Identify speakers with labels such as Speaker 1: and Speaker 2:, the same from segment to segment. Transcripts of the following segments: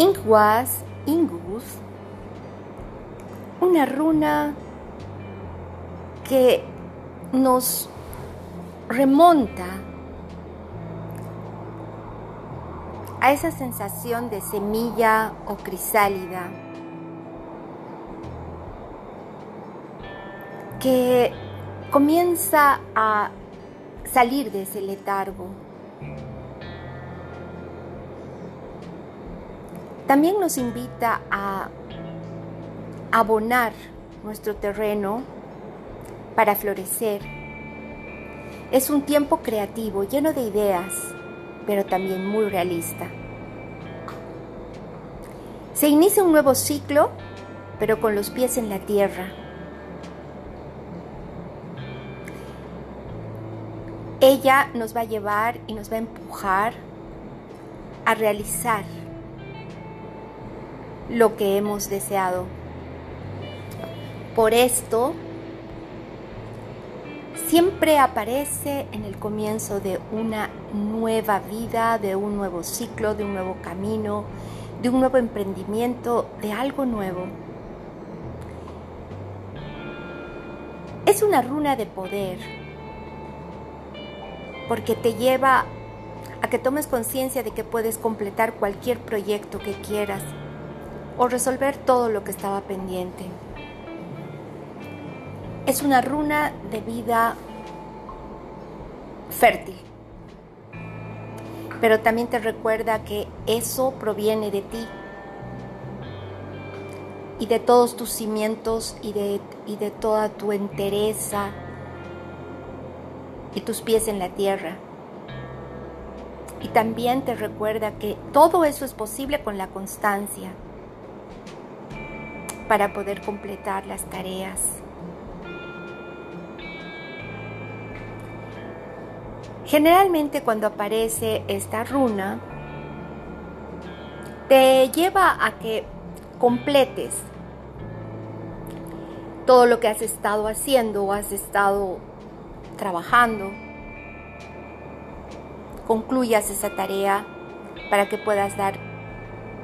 Speaker 1: Ingwas Ingus, una runa que nos remonta a esa sensación de semilla o crisálida que comienza a salir de ese letargo. También nos invita a abonar nuestro terreno para florecer. Es un tiempo creativo, lleno de ideas, pero también muy realista. Se inicia un nuevo ciclo, pero con los pies en la tierra. Ella nos va a llevar y nos va a empujar a realizar lo que hemos deseado. Por esto, siempre aparece en el comienzo de una nueva vida, de un nuevo ciclo, de un nuevo camino, de un nuevo emprendimiento, de algo nuevo. Es una runa de poder, porque te lleva a que tomes conciencia de que puedes completar cualquier proyecto que quieras o resolver todo lo que estaba pendiente. Es una runa de vida fértil, pero también te recuerda que eso proviene de ti y de todos tus cimientos y de, y de toda tu entereza y tus pies en la tierra. Y también te recuerda que todo eso es posible con la constancia para poder completar las tareas. Generalmente cuando aparece esta runa, te lleva a que completes todo lo que has estado haciendo o has estado trabajando, concluyas esa tarea para que puedas dar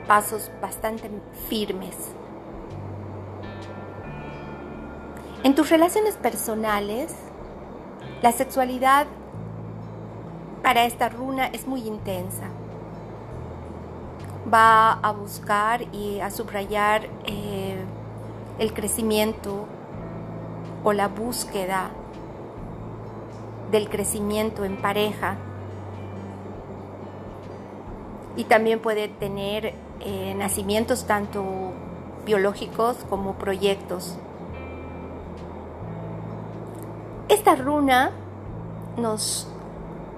Speaker 1: pasos bastante firmes. En tus relaciones personales, la sexualidad para esta runa es muy intensa. Va a buscar y a subrayar eh, el crecimiento o la búsqueda del crecimiento en pareja. Y también puede tener eh, nacimientos tanto biológicos como proyectos. Esta runa nos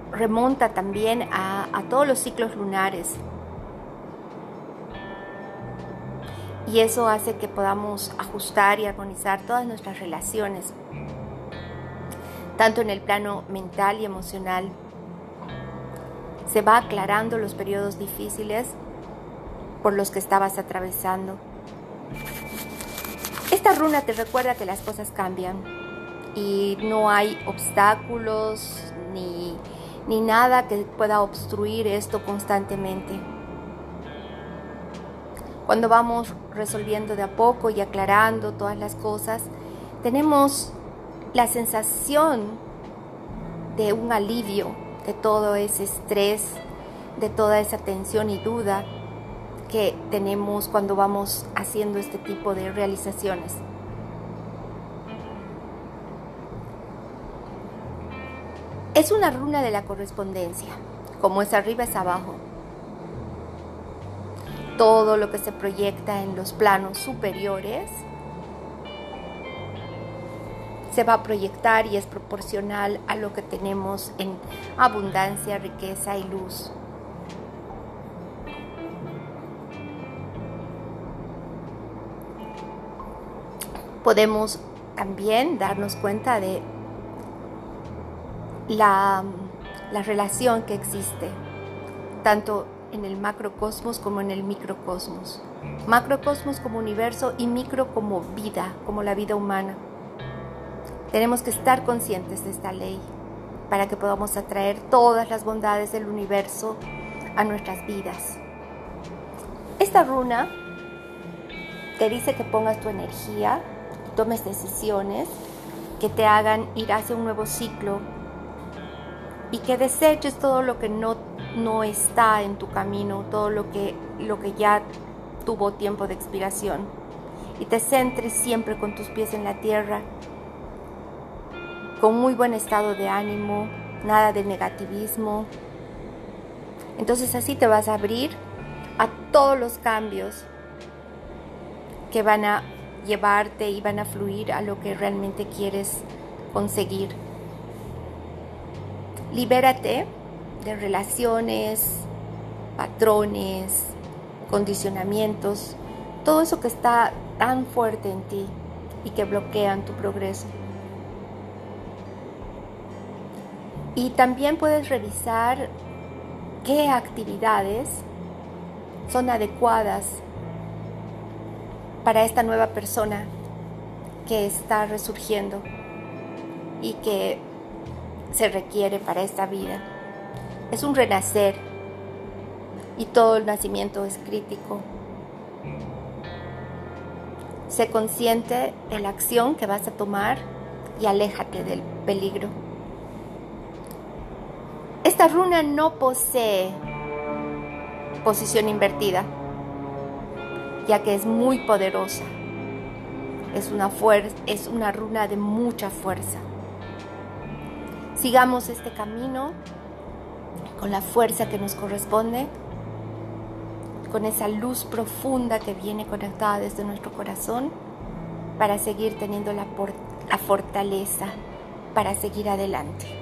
Speaker 1: remonta también a, todos los ciclos lunares. Y eso hace que podamos ajustar y armonizar todas nuestras relaciones tanto en el plano mental y emocional. Se va aclarando los periodos difíciles por los que estabas atravesando. Esta runa te recuerda que las cosas cambian y no hay obstáculos ni, ni nada que pueda obstruir esto constantemente. Cuando vamos resolviendo de a poco y aclarando todas las cosas, tenemos la sensación de un alivio de todo ese estrés, de toda esa tensión y duda que tenemos cuando vamos haciendo este tipo de realizaciones. Es una runa de la correspondencia, como es arriba es abajo. Todo lo que se proyecta en los planos superiores se va a proyectar y es proporcional a lo que tenemos en abundancia, riqueza y luz. Podemos también darnos cuenta de la, la relación que existe, tanto en el macrocosmos como en el microcosmos. Macrocosmos como universo y micro como vida, como la vida humana. Tenemos que estar conscientes de esta ley para que podamos atraer todas las bondades del universo a nuestras vidas. Esta runa te dice que pongas tu energía, tomes decisiones que te hagan ir hacia un nuevo ciclo y que deseches todo lo que no, no está en tu camino, todo lo que, lo que ya tuvo tiempo de expiración y te centres siempre con tus pies en la tierra, con muy buen estado de ánimo, nada de negativismo. Entonces así te vas a abrir a todos los cambios que van a llevarte y van a fluir a lo que realmente quieres conseguir. Libérate de relaciones, patrones, condicionamientos, todo eso que está tan fuerte en ti y que bloquean tu progreso. Y también puedes revisar qué actividades son adecuadas para esta nueva persona que está resurgiendo y que se requiere para esta vida. Es un renacer y todo el nacimiento es crítico. Sé consciente de la acción que vas a tomar y aléjate del peligro. Esta runa no posee posición invertida, ya que es muy poderosa. Es una, es una runa de mucha fuerza. Sigamos este camino con la fuerza que nos corresponde, con esa luz profunda que viene conectada desde nuestro corazón para seguir teniendo la, la fortaleza para seguir adelante.